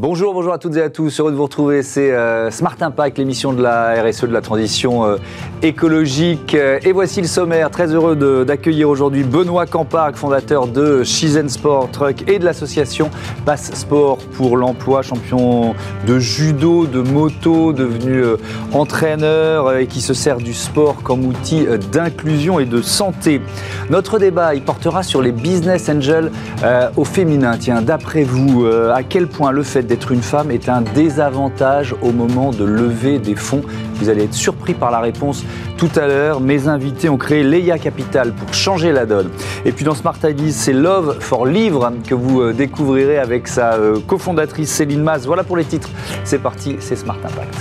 Bonjour, bonjour à toutes et à tous. Heureux de vous retrouver. C'est euh, Smart Impact, l'émission de la RSE, de la transition euh, écologique. Et voici le sommaire. Très heureux d'accueillir aujourd'hui Benoît Camparc, fondateur de Shizen Sport Truck et de l'association Passe Sport pour l'emploi, champion de judo, de moto, devenu euh, entraîneur et qui se sert du sport comme outil d'inclusion et de santé. Notre débat, il portera sur les business angels au féminin. Tiens, d'après vous, à quel point le fait d'être une femme est un désavantage au moment de lever des fonds Vous allez être surpris par la réponse tout à l'heure. Mes invités ont créé Leia Capital pour changer la donne. Et puis dans Smart Ideas, c'est Love for Livre que vous euh, découvrirez avec sa euh, cofondatrice Céline Mas. Voilà pour les titres. C'est parti, c'est Smart Impact.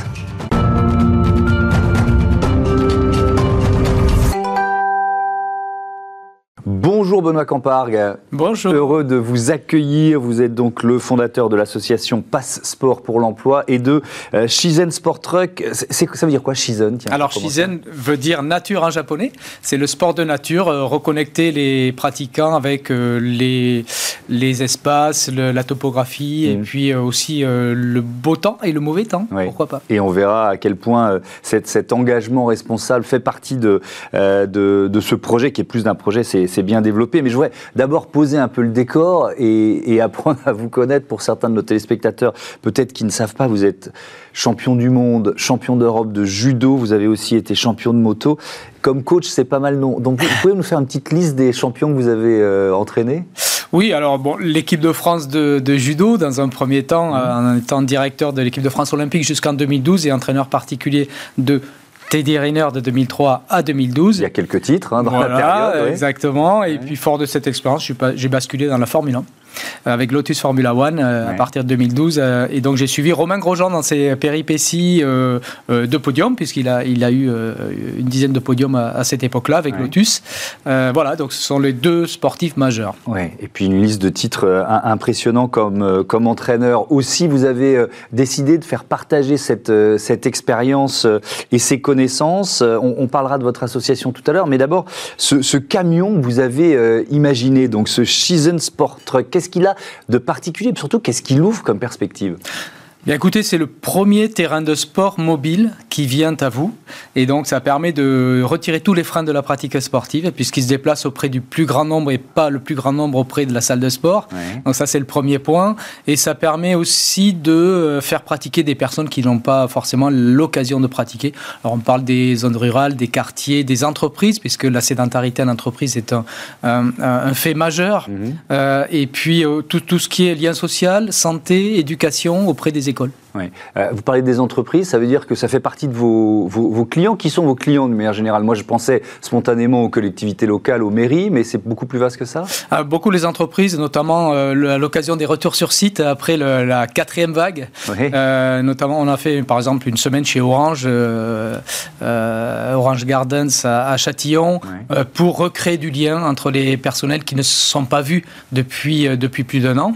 Benoît Campargue. Bonjour. Heureux de vous accueillir. Vous êtes donc le fondateur de l'association Passe Sport pour l'emploi et de euh, Shizen Sport Truck. ça veut dire quoi Shizen? Alors Shizen veut dire nature en japonais. C'est le sport de nature, euh, reconnecter les pratiquants avec euh, les, les espaces, la topographie et mm. puis aussi le beau temps et le mauvais temps. Pourquoi pas? Et on verra à quel point cet engagement responsable fait partie de, de, de, ce projet qui est plus d'un projet, c'est bien développé mais je voudrais d'abord poser un peu le décor et, apprendre à vous connaître pour certains de nos téléspectateurs, peut-être qui ne savent pas, vous êtes champion du monde, champion d'Europe de judo, vous avez aussi été champion de moto. Comme coach, c'est pas mal non. Donc vous pouvez nous faire une petite liste des champions que vous avez euh, entraînés? Oui, alors bon, l'équipe de France de, judo, dans un premier temps, mmh. en étant directeur de l'équipe de France olympique jusqu'en 2012 et entraîneur particulier de Teddy Riner de 2003 à 2012. Il y a quelques titres hein, dans la période. Exactement. Et puis, fort de cette expérience, j'ai basculé dans la Formule 1. Euh, avec Lotus Formula One euh, à partir de 2012. Euh, et donc j'ai suivi Romain Grosjean dans ses péripéties de podium, puisqu'il a, il a eu une dizaine de podiums à, cette époque-là avec Lotus. voilà, donc ce sont les deux sportifs majeurs. Ouais. Et puis une liste de titres impressionnants comme, comme entraîneur. Aussi, vous avez décidé de faire partager cette, cette expérience et ces connaissances. On, parlera de votre association tout à l'heure, mais d'abord, ce, ce, camion que vous avez imaginé, donc ce Shizen Sport Truck, qu'est-ce qu'il a de particulier Surtout, qu'est-ce qu'il ouvre comme perspective? Écoutez, c'est le premier terrain de sport mobile qui vient à vous. Et donc, ça permet de retirer tous les freins de la pratique sportive, puisqu'il se déplace auprès du plus grand nombre et pas le plus grand nombre auprès de la salle de sport. Donc, ça, c'est le premier point. Et ça permet aussi de euh, faire pratiquer des personnes qui n'ont pas forcément l'occasion de pratiquer. Alors, on parle des zones rurales, des quartiers, des entreprises, puisque la sédentarité en entreprise est un, un, fait majeur. Mhm. Euh, et puis, euh, tout, tout ce qui est lien social, santé, éducation auprès des écoles euh, vous parlez des entreprises, ça veut dire que ça fait partie de vos, vos, clients. Qui sont vos clients de manière générale? Moi, je pensais spontanément aux collectivités locales, aux mairies, mais c'est beaucoup plus vaste que ça? Ah, Beaucoup les entreprises, notamment euh, à l'occasion des retours sur site après la quatrième vague. Euh, notamment, on a fait par exemple une semaine chez Orange, Orange Gardens à, Châtillon, pour recréer du lien entre les personnels qui ne se sont pas vus depuis, depuis plus d'un an.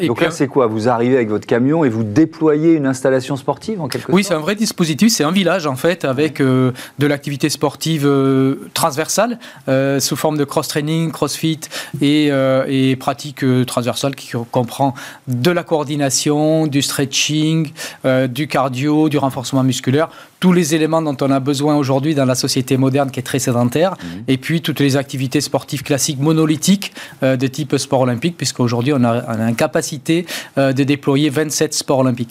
et Donc là, c'est quoi? Vous arrivez avec votre camion et vous déployer une installation sportive en quelque sorte Oui, c'est un vrai dispositif. C'est un village en fait avec euh, de l'activité sportive euh, transversale euh, sous forme de cross-training, crossfit et, et pratique transversale qui comprend de la coordination, du stretching, du cardio, du renforcement musculaire, tous les éléments dont on a besoin aujourd'hui dans la société moderne qui est très sédentaire, mhm. et puis toutes les activités sportives classiques monolithiques de type sport olympique, puisqu'aujourd'hui on a, on a une capacité de déployer 27 sports olympiques.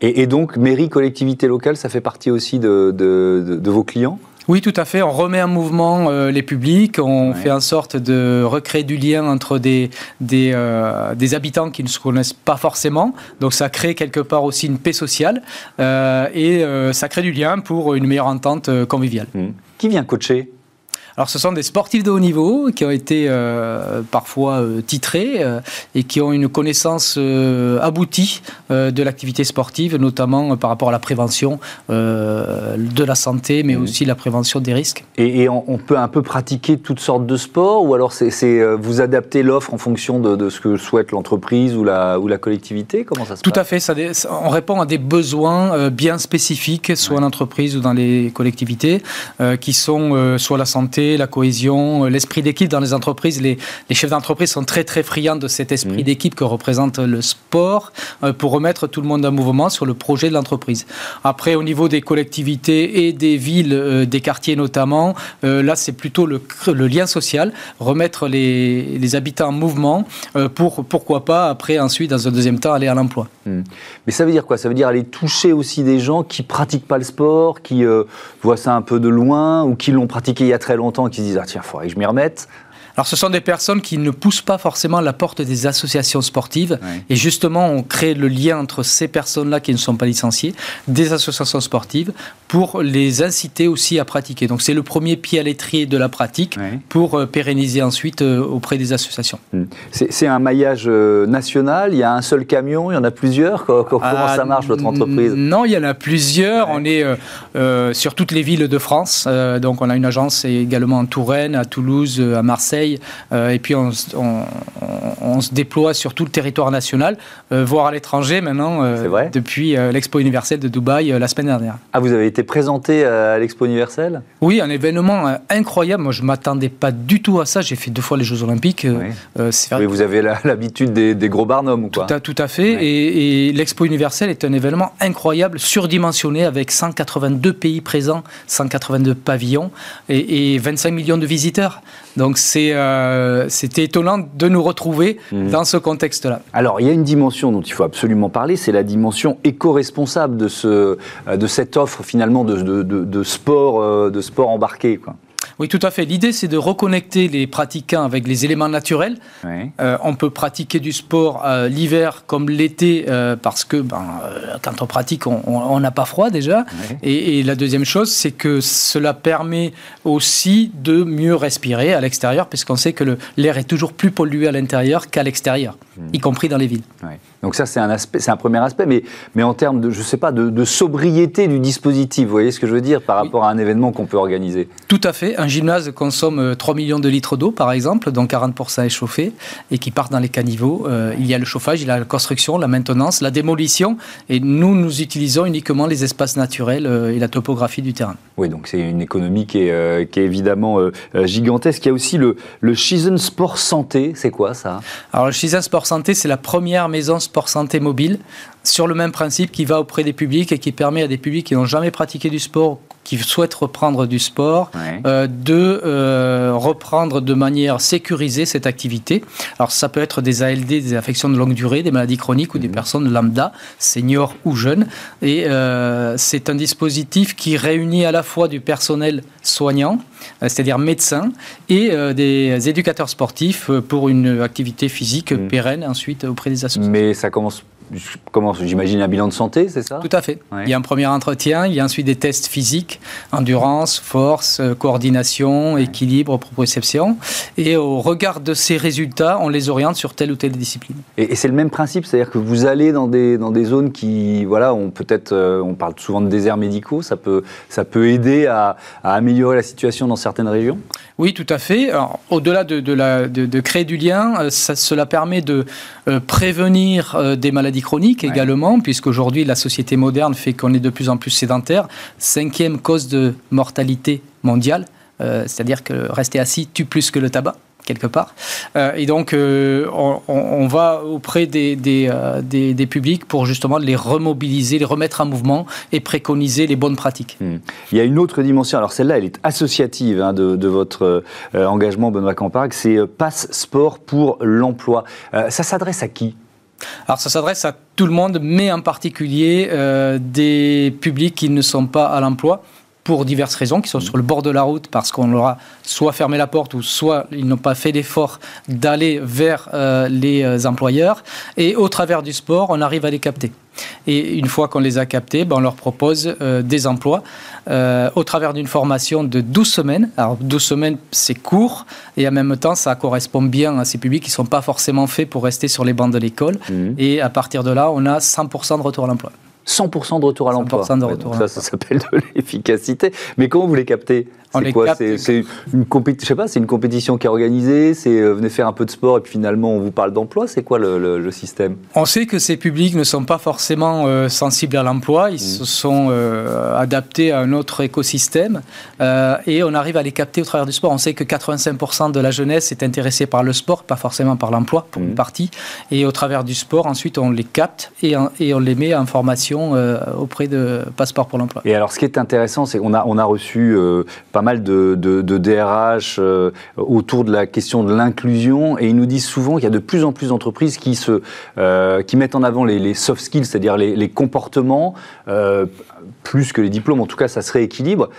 Et, donc, mairie, collectivité locale, ça fait partie aussi de, vos clients? Oui, tout à fait. On remet en mouvement euh, les publics, on fait en sorte de recréer du lien entre des, des, euh, habitants qui ne se connaissent pas forcément. Donc ça crée quelque part aussi une paix sociale euh, et ça crée du lien pour une meilleure entente conviviale. Mmh. Qui vient coacher? Alors, ce sont des sportifs de haut niveau qui ont été euh, parfois euh, titrés euh, et qui ont une connaissance aboutie de l'activité sportive, notamment par rapport à la prévention de la santé, mais mmh. aussi la prévention des risques. Et, on, peut un peu pratiquer toutes sortes de sports, ou alors c'est vous adapter l'offre en fonction de, ce que souhaite l'entreprise ou la, ou la collectivité? Comment ça se Tout passe? Tout à fait. Ça, on répond à des besoins bien spécifiques, soit en entreprise ou dans les collectivités, qui sont soit la santé la cohésion, l'esprit d'équipe dans les entreprises. Les, chefs d'entreprise sont très très friands de cet esprit mmh. d'équipe que représente le sport pour remettre tout le monde en mouvement sur le projet de l'entreprise. Après, au niveau des collectivités et des villes, des quartiers notamment, là c'est plutôt le, le, lien social, remettre les, les habitants en mouvement pour pourquoi pas après ensuite dans un deuxième temps aller à l'emploi. Mmh. Mais ça veut dire quoi? Ça veut dire aller toucher aussi des gens qui pratiquent pas le sport, qui euh, voient ça un peu de loin, ou qui l'ont pratiqué il y a très longtemps, qui se disent ah tiens, faudrait que je m'y remette. Alors, ce sont des personnes qui ne poussent pas forcément la porte des associations sportives. Et justement, on crée le lien entre ces personnes-là qui ne sont pas licenciées, des associations sportives, pour les inciter aussi à pratiquer. Donc, c'est le premier pied à l'étrier de la pratique pour euh, pérenniser ensuite euh, auprès des associations. Hmm. C'est un maillage euh, national? Il y a un seul camion? Il y en a plusieurs? Comment ah, ça marche, votre entreprise? Non, il y en a plusieurs. On est sur toutes les villes de France. donc, on a une agence également en Touraine, à Toulouse, à Marseille euh, et puis on, se déploie sur tout le territoire national, euh, voire à l'étranger maintenant, euh, depuis l'Expo universelle de Dubaï la semaine dernière. Ah, vous avez été présenté à l'Expo universelle Oui, un événement incroyable. Moi, je ne m'attendais pas du tout à ça. J'ai fait deux fois les Jeux Olympiques. Oui. vous avez l'habitude des, gros barnums ou quoi tout à, tout à fait. Et, l'Expo universelle est un événement incroyable, surdimensionné, avec 182 pays présents, 182 pavillons et, et 25 millions de visiteurs. Donc c'est euh, c'était étonnant de nous retrouver mhm. dans ce contexte-là. Alors, il y a une dimension dont il faut absolument parler, c'est la dimension éco-responsable de, ce, de cette offre finalement de, de, de sport, euh, de sport embarqué. Quoi. Oui, tout à fait. L'idée, c'est de reconnecter les pratiquants avec les éléments naturels. Euh, on peut pratiquer du sport euh, l'hiver comme l'été euh, parce que ben, quand on pratique, on n'a pas froid déjà. Et, la deuxième chose, c'est que cela permet aussi de mieux respirer à l'extérieur, puisqu'on sait que l'air est toujours plus pollué à l'intérieur qu'à l'extérieur, hmm. y compris dans les villes. Donc ça, c'est un aspect, c'est un premier aspect, mais, mais en termes de, je sais pas, de, sobriété du dispositif, vous voyez ce que je veux dire par rapport à un événement qu'on peut organiser Tout à fait. Un gymnase consomme 3 euh, millions de litres d'eau, par exemple, dont 40% est chauffé et qui part dans les caniveaux. Euh, il y a le chauffage, il y a la construction, la maintenance, la démolition, et nous, nous utilisons uniquement les espaces naturels euh, et la topographie du terrain. Oui, donc c'est une économie qui est, qui est évidemment gigantesque. Il y a aussi le, le Sport Santé, c'est quoi ça? Alors le Shizen Sport Santé, c'est la première maison sport santé mobile, sur le même principe qui va auprès des publics et qui permet à des publics qui n'ont jamais pratiqué du sport qui souhaitent reprendre du sport, euh, de euh, reprendre de manière sécurisée cette activité. Alors ça peut être des ALD, des affections de longue durée, des maladies chroniques ou des mhm. personnes lambda, seniors ou jeunes. Et euh, c'est un dispositif qui réunit à la fois du personnel soignant, c'est-à-dire médecins, et des éducateurs sportifs pour une activité physique mhm. pérenne ensuite auprès des associations. Mais ça commence comment j'imagine un bilan de santé, c'est ça? Tout à fait. Il y a un premier entretien, il y a ensuite des tests physiques, endurance, force, euh, coordination, équilibre, proprioception. Et au regard de ces résultats, on les oriente sur telle ou telle discipline. Et, c'est le même principe, c'est-à-dire que vous allez dans des, dans des zones qui, voilà, on peut-être, euh, on parle souvent de déserts médicaux, ça peut, ça peut aider à, améliorer la situation dans certaines régions? Oui, tout à fait. Au-delà de, de, créer du lien, euh, ça, cela permet de prévenir des maladies chroniques également, puisqu'aujourd'hui la société moderne fait qu'on est de plus en plus sédentaire. Cinquième cause de mortalité mondiale, euh, c'est-à-dire que rester assis tue plus que le tabac quelque part. Euh, et donc, euh, on, va auprès des, des, publics pour justement les remobiliser, les remettre en mouvement et préconiser les bonnes pratiques. Hmm. Il y a une autre dimension, alors celle-là, elle est associative hein, de, votre engagement, Benoît Camparc, c'est Passe Sport pour l'emploi. ça s'adresse à qui? Alors ça s'adresse à tout le monde, mais en particulier euh, des publics qui ne sont pas à l'emploi pour diverses raisons, qui sont sur le bord de la route parce qu'on leur a soit fermé la porte ou soit ils n'ont pas fait l'effort d'aller vers euh, les euh, employeurs. Et au travers du sport, on arrive à les capter. Et une fois qu'on les a captés, ben on leur propose euh, des emplois au travers d'une formation de 12 semaines. Alors 12 semaines, c'est court et en même temps, ça correspond bien à ces publics qui ne sont pas forcément faits pour rester sur les bancs de l'école. Mmh. Et à partir de là, on a 100% de retour à l'emploi. 100% de retour à l'emploi. 100% de retour à Ça, ça s'appelle de l'efficacité. Mais comment vous les captez c'est quoi C'est une, compétition, pas, c'est une compétition qui est organisée, c'est euh, venez faire un peu de sport et puis finalement on vous parle d'emploi. C'est quoi le, système? On sait que ces publics ne sont pas forcément euh, sensibles à l'emploi, ils mmh. se sont euh, adaptés à un autre écosystème et on arrive à les capter au travers du sport. On sait que 85% de la jeunesse est intéressée par le sport, pas forcément par l'emploi pour une mmh. partie. Et au travers du sport, ensuite on les capte et, et on les met en formation auprès de Passeport pour l'emploi. Et alors ce qui est intéressant, c'est qu'on a, on a reçu pas mal de, DRH euh, autour de la question de l'inclusion et ils nous disent souvent qu'il y a de plus en plus d'entreprises qui, se, euh, qui mettent en avant les, soft skills, c'est-à-dire les, comportements, euh, plus que les diplômes, en tout cas ça se rééquilibre.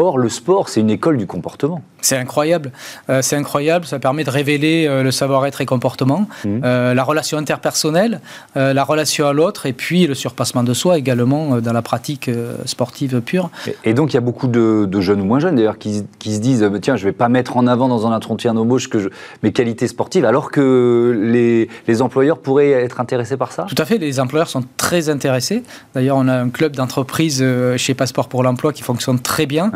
Or, le sport, c'est une école du comportement. C'est incroyable. Euh, c'est incroyable. Ça permet de révéler euh, le savoir-être et comportement, mmh. euh, la relation interpersonnelle, la relation à l'autre, et puis le surpassement de soi également dans la pratique sportive pure. Et, donc, il y a beaucoup de, jeunes ou moins jeunes d'ailleurs qui, se disent tiens, je ne vais pas mettre en avant dans un entretien d'embauche que mes qualités sportives, alors que les, employeurs pourraient être intéressés par ça? Tout à fait. Les employeurs sont très intéressés. D'ailleurs, on a un club d'entreprise chez Passeport pour l'emploi qui fonctionne très bien,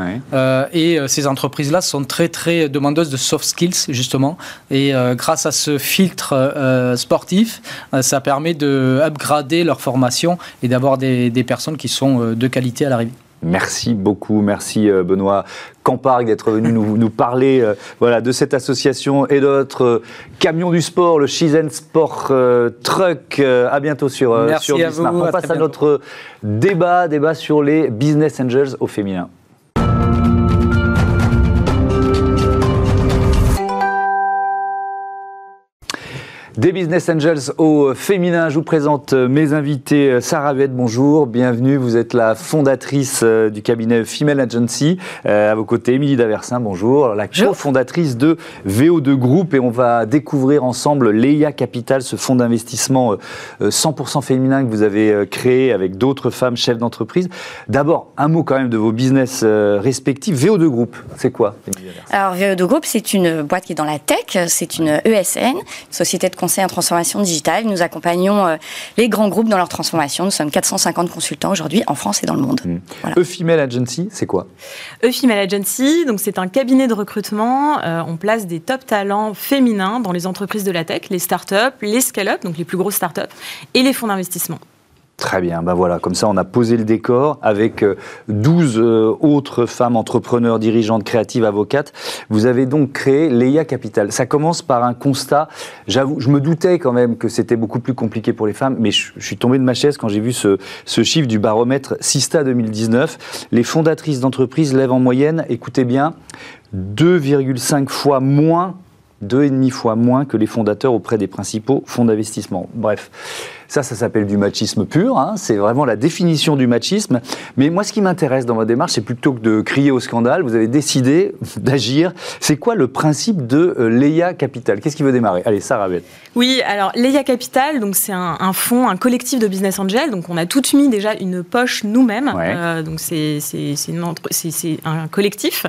et ces entreprises-là sont très très demandeuse de soft skills justement et euh, grâce à ce filtre euh, sportif euh, ça permet de upgrader leur formation et d'avoir des, personnes qui sont de qualité à l'arrivée. Merci beaucoup, merci Benoît Campargue d'être venu nous, nous, parler voilà, de cette association et d'autres camions du sport, le Shizen Sport Truck. à bientôt sur, merci sur à vous, On passe à notre débat, débat sur les business angels au féminin. Des Business Angels au féminin, je vous présente mes invités. Sarah Vette, bonjour, bienvenue. Vous êtes la fondatrice euh, du cabinet Female Agency. Euh, à vos côtés, Émilie Daversin, bonjour. La cofondatrice de VO2 Group. Et on va découvrir ensemble Leia Capital, ce fonds d'investissement 100% euh, féminin que vous avez créé avec d'autres femmes chefs d'entreprise. D'abord, un mot quand même de vos business respectifs. VO2 Group, c'est quoi Alors, VO2 Group, c'est une boîte qui est dans la tech. C'est une ESN, société de conseil en transformation digitale. Nous accompagnons euh, les grands groupes dans leur transformation. Nous sommes 450 consultants aujourd'hui en France et dans le monde. Mmh. E-Female Agency, c'est quoi? E-Female Agency, donc c'est un cabinet de recrutement. Euh, on place des top talents féminins dans les entreprises de la tech, les startups, les scale-up, donc les plus grosses startups, et les fonds d'investissement. Très bien, ben voilà, comme ça on a posé le décor avec 12 euh, euh, autres femmes entrepreneurs, dirigeantes, créatives, avocates. Vous avez donc créé Leia Capital. Ça commence par un constat, je me doutais quand même que c'était beaucoup plus compliqué pour les femmes, mais je, suis tombé de ma chaise quand j'ai vu ce, ce, chiffre du baromètre Sista 2019. Les fondatrices d'entreprises lèvent en moyenne, écoutez bien, 2,5 fois moins deux et demi fois moins que les fondateurs auprès des principaux fonds d'investissement. Bref, ça, ça s'appelle du machisme pur. Hein. c'est vraiment la définition du machisme. Mais moi, ce qui m'intéresse dans votre démarche, c'est plutôt que de crier au scandale, vous avez décidé d'agir. C'est quoi le principe de euh, Leia Capital? Qu'est-ce qui veut démarrer? Allez, Sarah Beth. Oui, alors Leia Capital, donc c'est un, fonds, un collectif de business angels. Donc on a tout mis déjà une poche nous-mêmes. Euh, donc c'est un collectif.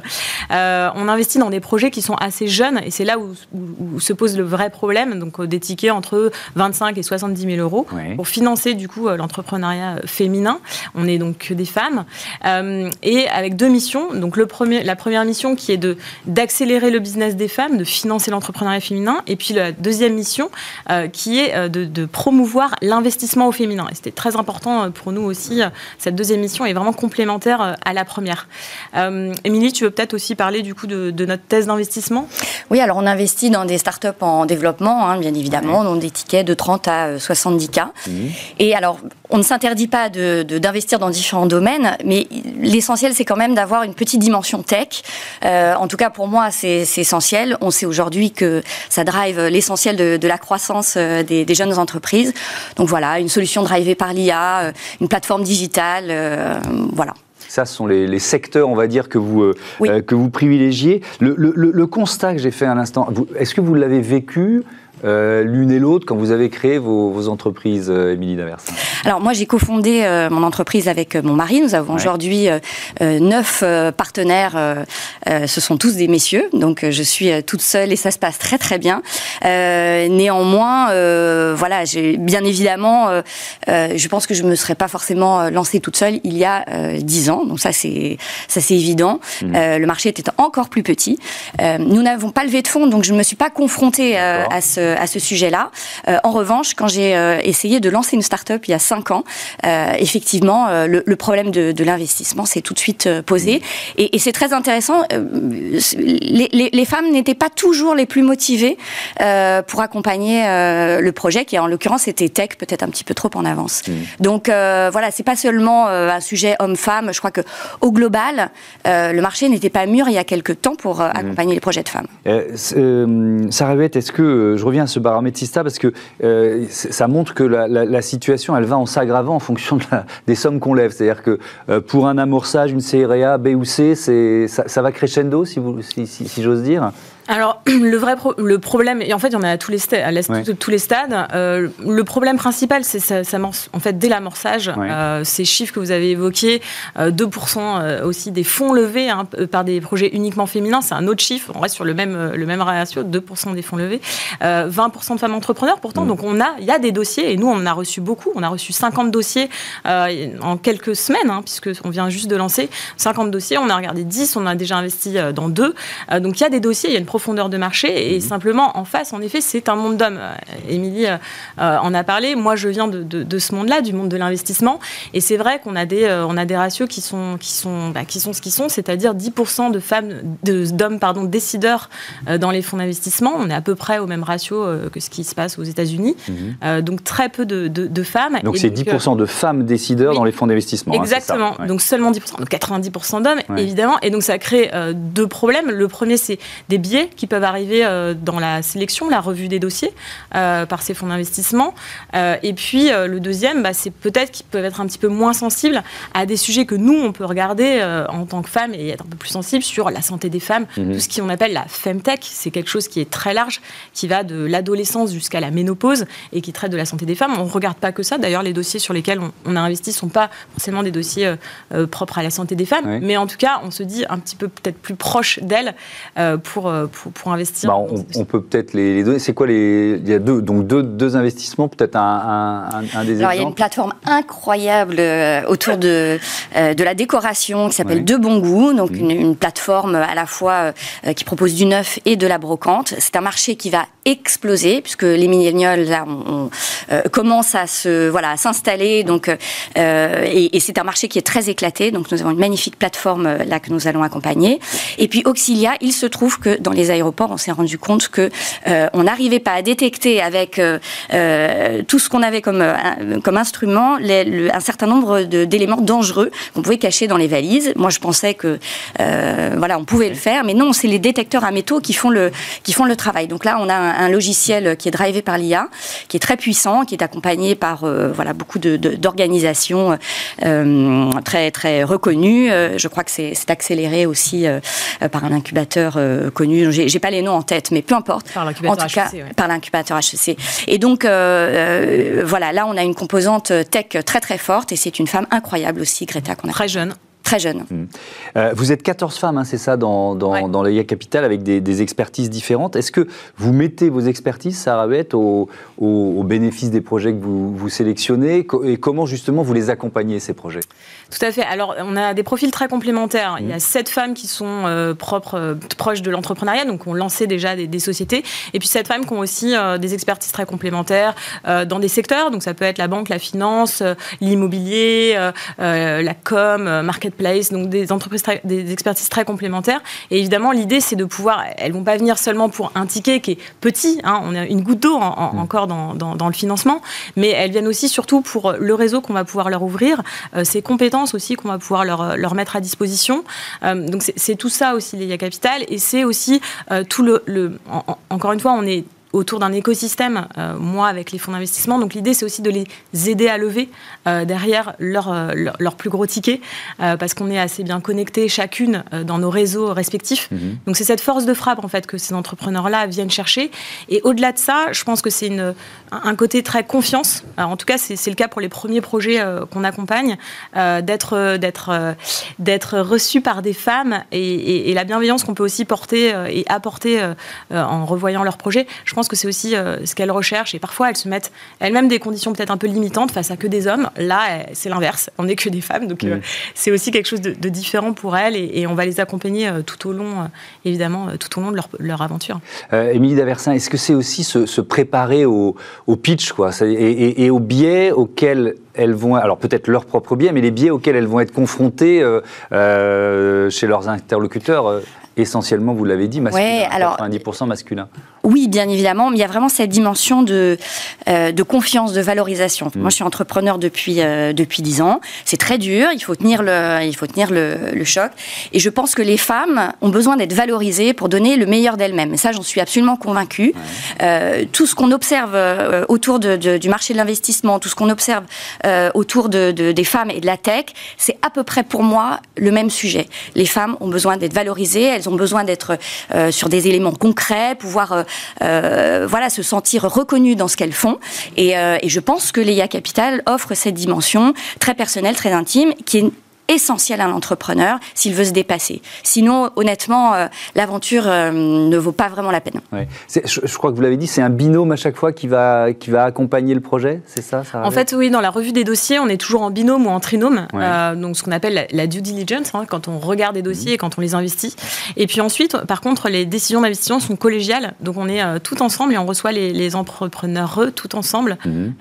Euh, on investit dans des projets qui sont assez jeunes et c'est là où, où, se pose le vrai problème. Donc des tickets entre 25 et 70 000 euros pour financer du coup euh, l'entrepreneuriat féminin. On est donc des femmes euh, et avec deux missions. Donc le premier, la première mission qui est de d'accélérer le business des femmes, de financer l'entrepreneuriat féminin, et puis la deuxième mission euh, qui est de, promouvoir l'investissement au féminin. Et c'était très important pour nous aussi. Cette deuxième mission est vraiment complémentaire à la première. Émilie, tu veux peut-être aussi parler du coup de, notre thèse d'investissement? Oui, alors on investit dans des startups en développement, hein, bien évidemment, dans des tickets de 30 à 70 Mmh. Et alors, on ne s'interdit pas d'investir dans différents domaines, mais l'essentiel, c'est quand même d'avoir une petite dimension tech. Euh, en tout cas, pour moi, c'est essentiel. On sait aujourd'hui que ça drive l'essentiel de, la croissance euh, des, jeunes entreprises. Donc voilà, une solution drivée par l'IA, euh, une plateforme digitale, voilà. Ça, ce sont les, secteurs, on va dire, que vous, que vous privilégiez. Le, constat que j'ai fait à l'instant, est-ce que vous l'avez vécu l'une et l'autre quand vous avez créé vos, entreprises, Émilie Daversin Alors moi j'ai cofondé mon entreprise avec mon mari. Nous avons aujourd'hui neuf partenaires. ce sont tous des messieurs, donc je suis toute seule et ça se passe très très bien. néanmoins, voilà, j'ai bien évidemment, je pense que je me serais pas forcément lancée toute seule il y a dix ans. Donc ça c'est ça c'est évident. Mmh. le marché était encore plus petit. nous n'avons pas levé de fonds, donc je ne me suis pas confrontée à ce à ce sujet-là. Euh, en revanche, quand j'ai euh, essayé de lancer une start-up il y a cinq ans, euh, effectivement, le, problème de, l'investissement s'est tout de suite posé. Et, c'est très intéressant. Les, femmes n'étaient pas toujours les plus motivées pour accompagner le projet, qui en l'occurrence était tech, peut-être un petit peu trop en avance. Mmh. Donc voilà, c'est pas seulement un sujet homme-femme. Je crois que au global, le marché n'était pas mûr il y a quelques temps pour mmh. accompagner les projets de femmes. Sarah est-ce que je reviens ce barométrista parce que euh, ça montre que la, situation, elle va en s'aggravant en fonction des sommes qu'on lève. C'est-à-dire que euh, pour un amorçage, une CRA B ou C, ça, va crescendo, si j'ose dire? Alors, le vrai le problème, et en fait, il y en a à tous les, stades, tous les stades. Euh, le problème principal, c'est ça, ça en fait, dès l'amorçage, euh, ces chiffres que vous avez évoqués, 2% euh, aussi des fonds levés hein, par des projets uniquement féminins, c'est un autre chiffre. On reste sur le même, le même ratio, 2% des fonds levés, 20% de femmes entrepreneurs. Pourtant, donc on a, il y a des dossiers, et nous, on en a reçu beaucoup. On a reçu 50 dossiers en quelques semaines, hein, puisque on vient juste de lancer 50 dossiers. On a regardé 10, on a déjà investi dans deux. donc, il y a des dossiers, il y a une profondeur de marché. Et mhm. simplement, en face, en effet, c'est un monde d'hommes. Euh, Émilie euh, en a parlé. Moi, je viens de, ce monde-là, du monde de l'investissement. Et c'est vrai qu'on a des, euh, on a des ratios qui sont, qui sont, bah, qui sont ce qu'ils sont, c'est-à-dire 10% de femmes, d'hommes, pardon, décideurs dans les fonds d'investissement. On est à peu près au même ratio que ce qui se passe aux États-Unis. Mhm. donc très peu de, femmes. Donc c'est 10% de femmes décideurs dans les fonds d'investissement. Hein, Exactement. Donc seulement 10%. Donc 90% d'hommes, évidemment. Et donc ça crée deux problèmes. Le premier, c'est des biais qui peuvent arriver euh, dans la sélection, la revue des dossiers euh, par ces fonds d'investissement. Euh, et puis le deuxième, bah, c'est peut-être qu'ils peuvent être un petit peu moins sensibles à des sujets que nous, on peut regarder en tant que femmes et être un peu plus sensibles sur la santé des femmes, mhm. tout ce qu'on appelle la femtech. C'est quelque chose qui est très large, qui va de l'adolescence jusqu'à la ménopause et qui traite de la santé des femmes. On ne regarde pas que ça. D'ailleurs, les dossiers sur lesquels on, a investi ne sont pas forcément des dossiers propres à la santé des femmes. Mais en tout cas, on se dit un petit peu peut-être plus proche d'elles pour, pour, investir bah, on, peut peut-être les, donner. C'est quoi les. Il y a deux, donc deux, deux investissements, peut-être un, un, des Alors, il y a une plateforme incroyable euh, autour de, euh, de la décoration qui s'appelle De Bon Goût, donc mmh. une, plateforme à la fois euh, qui propose du neuf et de la brocante. C'est un marché qui va exploser puisque les millénials là on, commencent à se voilà à s'installer donc et, et c'est un marché qui est très éclaté donc nous avons une magnifique plateforme là que nous allons accompagner et puis Auxilia il se trouve que dans les aéroports, on s'est rendu compte que euh, on n'arrivait pas à détecter avec euh, euh, tout ce qu'on avait comme instrument un certain nombre d'éléments dangereux qu'on pouvait cacher dans les valises. Moi, je pensais que voilà, on pouvait le faire, mais non, c'est les détecteurs à métaux qui font le qui font le travail. Donc là, on a un, logiciel qui est drivé par l'IA, qui est très puissant, qui est accompagné par voilà beaucoup d'organisations très très reconnues. je crois que c'est accéléré aussi par un incubateur connu. J'ai pas les noms en tête, mais peu importe. Par l'incubateur HEC. Par l'incubateur HEC. Et donc, euh, euh, voilà, là, on a une composante tech très très forte et c'est une femme incroyable aussi, Greta. Qu'on a très jeune très jeune. Mmh. Euh, vous êtes 14 femmes, hein, c'est ça, dans, dans, dans l'AIA Capital, avec des, expertises différentes. Est-ce que vous mettez vos expertises, Sarah Beth, au, au, bénéfice des projets que vous, vous sélectionnez? Et comment, justement, vous les accompagnez, ces projets? Tout à fait. Alors, on a des profils très complémentaires. Il y a mmh. sept femmes qui sont euh, propres, euh, proches de l'entrepreneuriat, donc ont lancé déjà des, sociétés. Et puis, sept femmes qui ont aussi des expertises très complémentaires dans des secteurs. Donc, ça peut être la banque, la finance, l'immobilier, la com, marketing place, donc des entreprises, des expertises très complémentaires. Et évidemment, l'idée, c'est de pouvoir, elles vont pas venir seulement pour un ticket qui est petit, hein, on a une goutte d'eau mm. encore dans, dans, le financement, mais elles viennent aussi surtout pour le réseau qu'on va pouvoir leur ouvrir, euh, ces compétences aussi qu'on va pouvoir leur, mettre à disposition. Euh, donc c'est tout ça aussi l'IA Capital, et c'est aussi euh, tout le encore une fois, on est autour d'un écosystème, moi avec les fonds d'investissement. Donc l'idée, c'est aussi de les aider à lever derrière leur, leur, plus gros ticket, parce qu'on est assez bien connectés chacune dans nos réseaux respectifs. Mhm. Donc c'est cette force de frappe en fait que ces entrepreneurs-là viennent chercher. Et au-delà de ça, je pense que c'est un côté très confiance. en tout cas, c'est le cas pour les premiers projets qu'on accompagne, d'être d'être d'être reçu par des femmes et, la bienveillance qu'on peut aussi porter euh, et apporter euh, euh, en revoyant leurs projets, je pense que c'est aussi ce qu'elles recherchent. Et parfois, elles se mettent elles-mêmes des conditions peut-être un peu limitantes face à que des hommes. Là, c'est l'inverse. On n'est que des femmes. Donc, c'est aussi quelque chose de, différent pour elles et, on va les accompagner tout au long, évidemment, tout au long de leur, aventure. Émilie Daversin, est-ce que c'est aussi se, préparer au, pitch quoi, et, et, aux biais auxquels elles vont, alors peut-être leurs propres biais, mais les biais auxquels elles vont être confrontées euh, chez leurs interlocuteurs euh, essentiellement, vous l'avez dit, masculin, alors, 90% masculin. Oui, bien évidemment, mais il y a vraiment cette dimension de, euh, de confiance, de valorisation. Mm. Moi, je suis entrepreneur depuis, euh, depuis 10 ans. C'est très dur, il faut tenir, le, il faut tenir le, le, choc. Et je pense que les femmes ont besoin d'être valorisées pour donner le meilleur d'elles-mêmes. Et ça, j'en suis absolument convaincue. Euh, tout ce qu'on observe euh, autour de, de, du marché de l'investissement, tout ce qu'on observe euh, autour de, des femmes et de la tech, c'est à peu près pour moi le même sujet. Les femmes ont besoin d'être valorisées, elles ont besoin d'être euh, sur des éléments concrets, pouvoir euh, euh, voilà se sentir reconnues dans ce qu'elles font. Et, et je pense que l'EIA Capital offre cette dimension très personnelle, très intime, qui est essentiel à l'entrepreneur s'il veut se dépasser. Sinon, honnêtement, euh, l'aventure euh, ne vaut pas vraiment la peine. Je, crois que vous l'avez dit, c'est un binôme à chaque fois qui va, qui va accompagner le projet, c'est ça, En fait, oui, dans la revue des dossiers, on est toujours en binôme ou en trinôme, euh, donc ce qu'on appelle la, due diligence, hein, quand on regarde des dossiers et quand on les investit. Et puis ensuite, par contre, les décisions d'investissement sont collégiales, donc on est tout ensemble et on reçoit les, entrepreneurs tout ensemble. Mhm.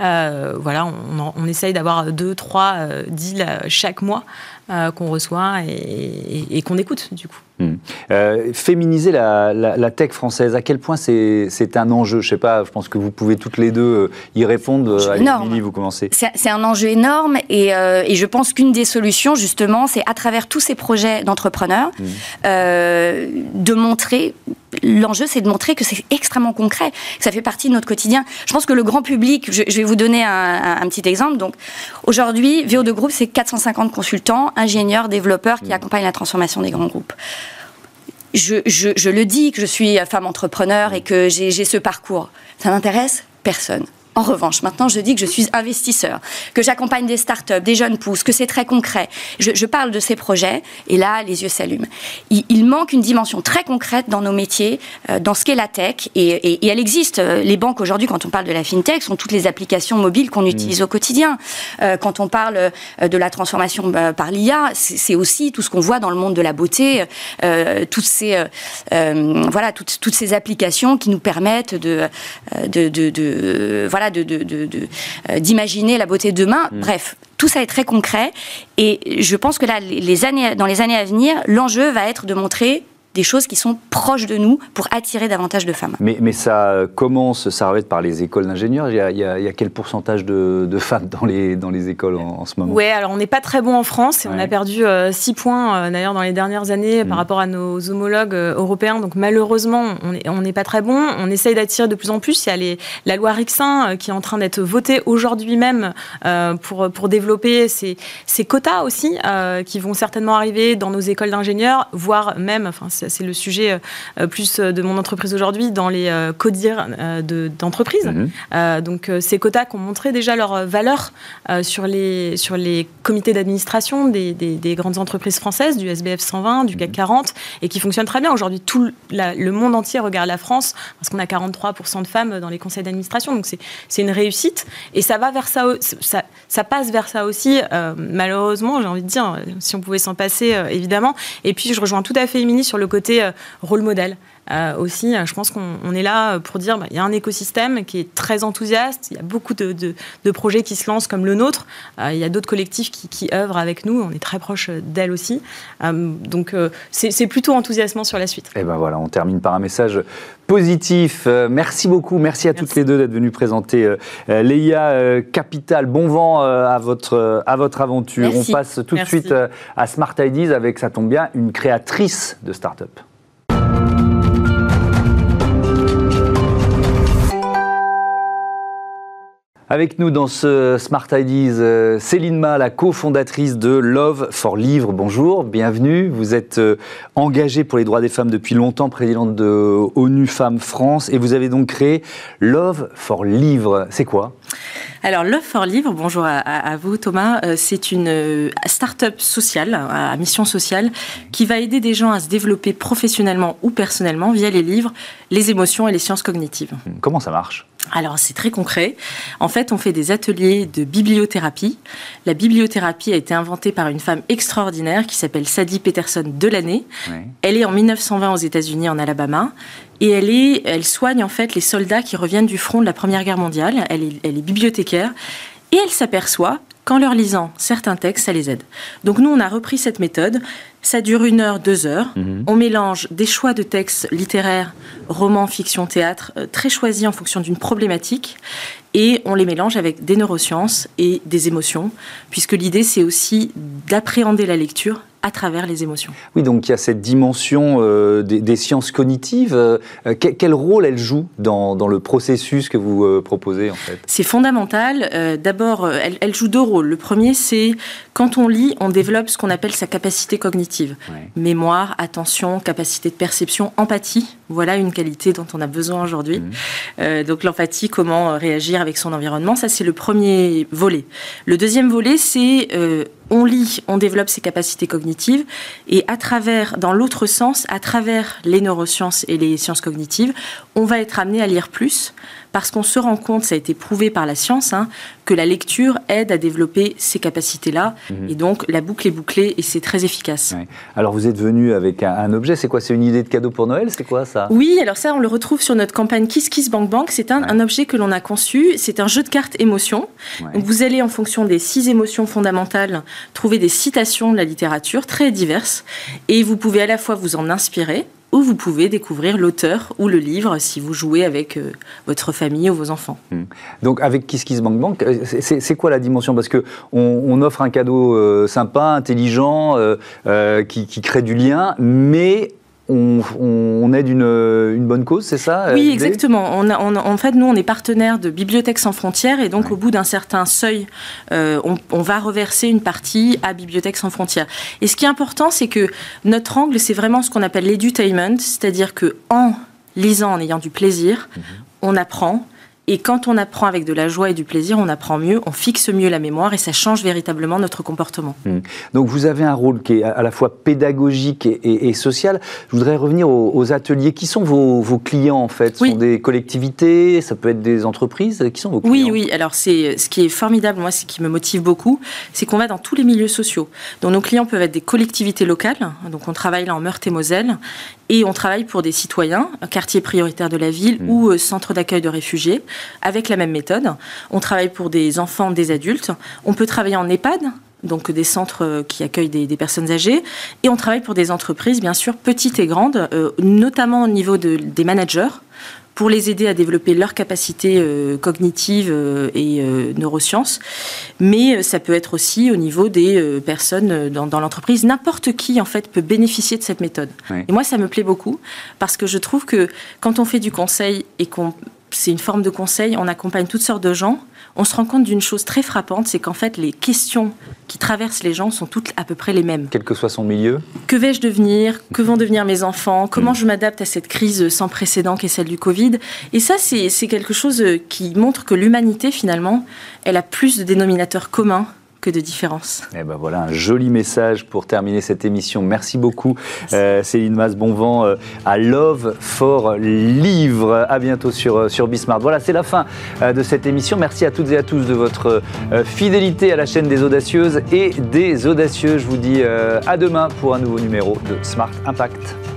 voilà, on, on essaye d'avoir deux, trois deals chaque mois. Euh, qu'on reçoit et, qu'on écoute du coup. Hmm. Euh, féminiser la, tech française, à quel point c'est un enjeu? Je sais pas, je pense que vous pouvez toutes les deux euh, y répondre. Émilie, vous commencez. C'est un enjeu énorme et, et je pense qu'une des solutions, justement, c'est à travers tous ces projets d'entrepreneurs hmm. de montrer l'enjeu, c'est de montrer que c'est extrêmement concret, que ça fait partie de notre quotidien. Je pense que le grand public, je, vais vous donner un, petit exemple. Donc, aujourd'hui, VO2 Group, c'est 450 consultants, ingénieurs, développeurs qui mmh. accompagnent la transformation des grands groupes. Je, le dis que je suis femme entrepreneur et que j'ai ce parcours. Ça n'intéresse personne. En revanche, maintenant, je dis que je suis investisseur, que j'accompagne des startups, des jeunes pousses, que c'est très concret. Je, parle de ces projets et là, les yeux s'allument. Il, manque une dimension très concrète dans nos métiers, euh, dans ce qu'est la tech, et, elle existe. Les banques aujourd'hui, quand on parle de la fintech, sont toutes les applications mobiles qu'on utilise au quotidien. Euh, quand on parle euh, de la transformation par l'IA, c'est aussi tout ce qu'on voit dans le monde de la beauté, toutes ces voilà toutes, toutes, ces applications qui nous permettent de, de, de, de voilà d'imaginer de, de, la beauté de demain. Mm. Bref, tout ça est très concret. Et je pense que là, les années, dans les années à venir, l'enjeu va être de montrer des choses qui sont proches de nous pour attirer davantage de femmes. Mais, mais ça commence, ça arrête par les écoles d'ingénieurs. Il, il, y a quel pourcentage de, de, femmes dans les, dans les écoles en, ce moment? Oui, alors on n'est pas très bon en France et on a perdu 6 euh, points euh, d'ailleurs dans les dernières années par mm. rapport à nos homologues euh, européens. Donc malheureusement, on n'est pas très bon. On essaye d'attirer de plus en plus. Il y a les, la loi Rixin qui est en train d'être votée aujourd'hui même pour, pour développer ces, ces quotas aussi qui vont certainement arriver dans nos écoles d'ingénieurs, voire même, enfin, c'est le sujet euh, plus euh, de mon entreprise aujourd'hui, dans les euh, codires d'entreprise. Mhm. donc ces quotas qui ont montré déjà leur valeur sur, les, sur les comités d'administration des, grandes entreprises françaises, du SBF 120, du CAC 40, mhm. et qui fonctionnent très bien. Aujourd'hui, tout le monde entier regarde la France, parce qu'on a 43% de femmes dans les conseils d'administration. Donc c'est une réussite. Et ça va vers ça, ça, ça passe vers ça aussi, malheureusement, j'ai envie de dire, si on pouvait s'en passer, évidemment. Et puis je rejoins tout à fait Émilie sur le côté euh, rôle modèle. Euh, aussi, je pense qu'on est là pour dire qu'il bah, y a un écosystème qui est très enthousiaste, il y a beaucoup de, projets qui se lancent comme le nôtre, euh, il y a d'autres collectifs qui, qui, œuvrent avec nous, on est très proche d'elles aussi. donc c'est plutôt enthousiasmant sur la suite. Et ben voilà, on termine par un message positif. merci beaucoup, merci à toutes les deux d'être venues présenter Leia Capital. Bon vent à, votre, à votre aventure. On passe tout de suite à Smart Ideas avec, ça tombe bien, une créatrice de start-up. Avec nous dans ce Smart Ideas, euh, Céline Ma, la cofondatrice de Love for Livre. Bonjour, bienvenue. Vous êtes euh, engagée pour les droits des femmes depuis longtemps, présidente de ONU Femmes France, et vous avez donc créé Love for Livre. C'est quoi? Alors, Love for Livre, bonjour à, vous Thomas, euh, c'est une start-up sociale, à mission sociale, qui va aider des gens à se développer professionnellement ou personnellement via les livres, les émotions et les sciences cognitives. Comment ça marche? Alors c'est très concret. En fait, on fait des ateliers de bibliothérapie. La bibliothérapie a été inventée par une femme extraordinaire qui s'appelle Sadie Peterson Delaney. Elle est en 1920 aux États-Unis, en Alabama, et elle est, elle soigne en fait les soldats qui reviennent du front de la Première Guerre mondiale. Elle est, elle est bibliothécaire et elle s'aperçoit qu'en leur lisant certains textes, ça les aide. Donc nous, on a repris cette méthode. Ça dure une heure, deux heures. Mhm. On mélange des choix de textes littéraires, romans, fiction, théâtre, euh, très choisis en fonction d'une problématique. Et on les mélange avec des neurosciences et des émotions, puisque l'idée, c'est aussi d'appréhender la lecture à travers les émotions. Oui, donc il y a cette dimension euh, des, sciences cognitives. Euh, quel, rôle elle joue dans, le processus que vous euh, proposez en fait? C'est fondamental. D'abord, elle, joue deux rôles. Le premier, c'est quand on lit, on développe ce qu'on appelle sa capacité cognitive. Mémoire, attention, capacité de perception, empathie. Voilà une qualité dont on a besoin aujourd'hui. Mmh. donc l'empathie, comment réagir avec son environnement, ça c'est le premier volet. Le deuxième volet, c'est on lit, on développe ses capacités cognitives et à travers, dans l'autre sens, à travers les neurosciences et les sciences cognitives, on va être amené à lire plus parce qu'on se rend compte, ça a été prouvé par la science, hein, que la lecture aide à développer ces capacités-là. Mhm. Et donc, la boucle est bouclée et c'est très efficace. Alors, vous êtes venu avec un, objet, c'est quoi? C'est une idée de cadeau pour Noël? C'est quoi ça? Oui, alors ça, on le retrouve sur notre campagne Kiss Kiss Bank Bank. C'est un, objet que l'on a conçu. C'est un jeu de cartes émotions. Donc, vous allez, en fonction des six émotions fondamentales, trouver des citations de la littérature très diverses. Et vous pouvez à la fois vous en inspirer, où vous pouvez découvrir l'auteur ou le livre si vous jouez avec euh, votre famille ou vos enfants. Hmm. Donc avec Kiss Kiss Bank Bank, euh, c'est quoi la dimension? Parce que on, offre un cadeau euh, sympa, intelligent, qui, crée du lien, mais on, aide une, bonne cause, c'est ça Oui, exactement. On en fait, nous, on est partenaire de Bibliothèques sans frontières et donc au bout d'un certain seuil, euh, on, va reverser une partie à Bibliothèques sans frontières. Et ce qui est important, c'est que notre angle, c'est vraiment ce qu'on appelle l'edutainment, c'est-à-dire que en lisant, en ayant du plaisir, mhm. on apprend, et quand on apprend avec de la joie et du plaisir, on apprend mieux, on fixe mieux la mémoire et ça change véritablement notre comportement. Hmm. Donc vous avez un rôle qui est à la fois pédagogique et, social. Je voudrais revenir aux, ateliers. Qui sont vos, clients en fait? Ce sont des collectivités, ça peut être des entreprises. Qui sont vos clients? Oui, oui. Alors c'est ce qui est formidable, moi, ce qui me motive beaucoup, c'est qu'on va dans tous les milieux sociaux. Donc nos clients peuvent être des collectivités locales. Donc on travaille là en Meurthe-et-Moselle et on travaille pour des citoyens, quartier prioritaire de la ville hmm. ou euh, centre d'accueil de réfugiés avec la même méthode. On travaille pour des enfants, des adultes. On peut travailler en EHPAD, donc des centres euh, qui accueillent des, personnes âgées. Et on travaille pour des entreprises, bien sûr, petites et grandes, euh, notamment au niveau des managers pour les aider à développer leurs capacités euh, cognitives et neurosciences. Mais ça peut être aussi au niveau des personnes dans, l'entreprise. N'importe qui, en fait, peut bénéficier de cette méthode. Et moi, ça me plaît beaucoup parce que je trouve que quand on fait du conseil et qu'on c'est une forme de conseil. On accompagne toutes sortes de gens. On se rend compte d'une chose très frappante, c'est qu'en fait, les questions qui traversent les gens sont toutes à peu près les mêmes. Quel que soit son milieu. Que vais-je devenir? Que vont devenir mes enfants? Comment mm. je m'adapte à cette crise sans précédent qu'est celle du Covid? Et ça, c'est quelque chose qui montre que l'humanité, finalement, elle a plus de dénominateurs communs de différence. Et eh ben voilà un joli message pour terminer cette émission. Merci beaucoup euh, Céline Mas, bon vent euh, à Love for Livre. À bientôt sur, euh, sur Bismart. Voilà, c'est la fin de cette émission. Merci à toutes et à tous de votre fidélité à la chaîne des audacieuses et des audacieux. Je vous dis à demain pour un nouveau numéro de Smart Impact.